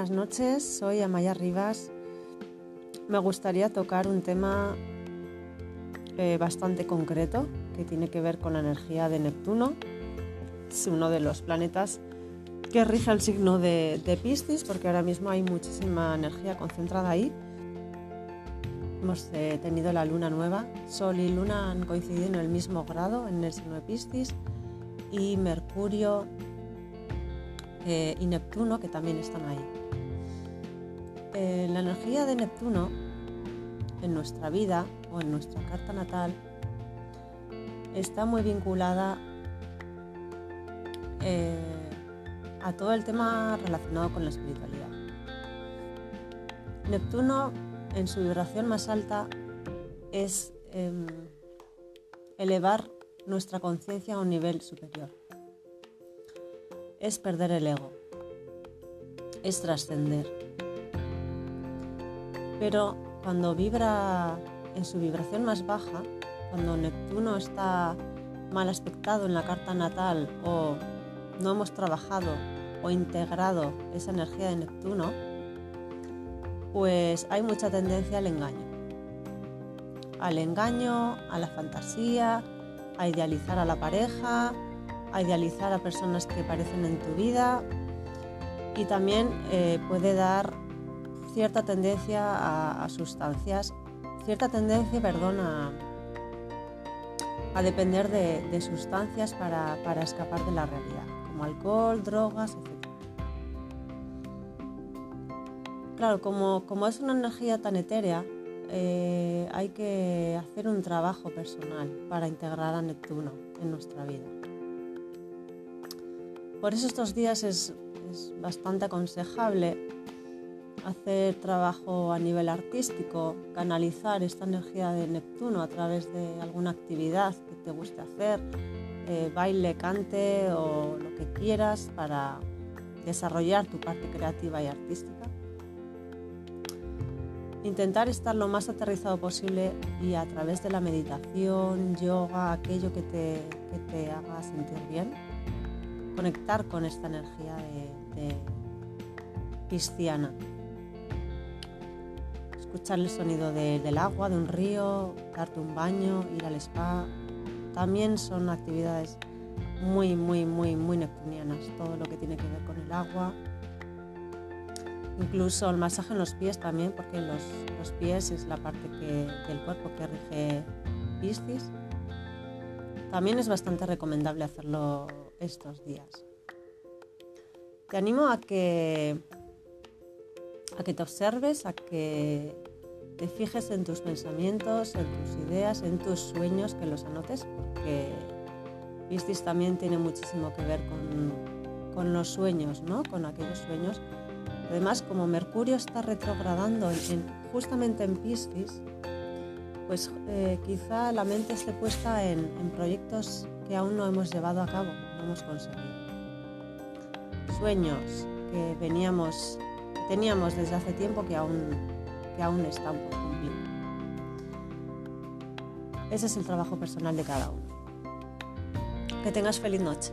buenas noches, soy Amaya Rivas. Me gustaría tocar un tema eh, bastante concreto que tiene que ver con la energía de Neptuno. Es uno de los planetas que rige el signo de, de Piscis porque ahora mismo hay muchísima energía concentrada ahí. Hemos eh, tenido la luna nueva, Sol y Luna han coincidido en el mismo grado en el signo de Piscis y Mercurio eh, y Neptuno que también están ahí. Eh, la energía de Neptuno en nuestra vida o en nuestra carta natal está muy vinculada eh, a todo el tema relacionado con la espiritualidad. Neptuno en su vibración más alta es em, elevar nuestra conciencia a un nivel superior es perder el ego, es trascender. Pero cuando vibra en su vibración más baja, cuando Neptuno está mal aspectado en la carta natal o no hemos trabajado o integrado esa energía de Neptuno, pues hay mucha tendencia al engaño. Al engaño, a la fantasía, a idealizar a la pareja, a idealizar a personas que aparecen en tu vida y también eh, puede dar cierta tendencia a, sustancias, cierta tendencia, perdón, a, depender de, sustancias para, escapar de la realidad, como alcohol, drogas, etc. Claro, como, es una energía tan etérea, eh, hay que hacer un trabajo personal para integrar a Neptuno en nuestra vida. Por eso estos días es, bastante aconsejable hacer trabajo a nivel artístico, canalizar esta energía de Neptuno a través de alguna actividad que te guste hacer, eh, baile, cante o lo que quieras para desarrollar tu parte creativa y artística. Intentar estar lo más aterrizado posible y a través de la meditación, yoga, aquello que te, que te haga sentir bien conectar con esta energía de, pisciana. Escuchar el sonido del agua, de un río, darte un baño, ir al spa, también son actividades muy, muy, muy, muy neptunianas. Todo lo que tiene que ver con el agua. Incluso el masaje en los pies también, porque los, pies es la parte del cuerpo que rige Piscis. También es bastante recomendable hacerlo estos días. Te animo a que, a que te observes, a que te fijes en tus pensamientos, en tus ideas, en tus sueños, que los anotes, porque Piscis también tiene muchísimo que ver con, los sueños, ¿no? con aquellos sueños. Además, como Mercurio está retrogradando justamente en Piscis, pues eh, quizá la mente esté puesta en, en proyectos que aún no hemos llevado a cabo hemos conseguido. Sueños que veníamos, teníamos desde hace tiempo que aún, que aún están por cumplir. Ese es el trabajo personal de cada uno. Que tengas feliz noche.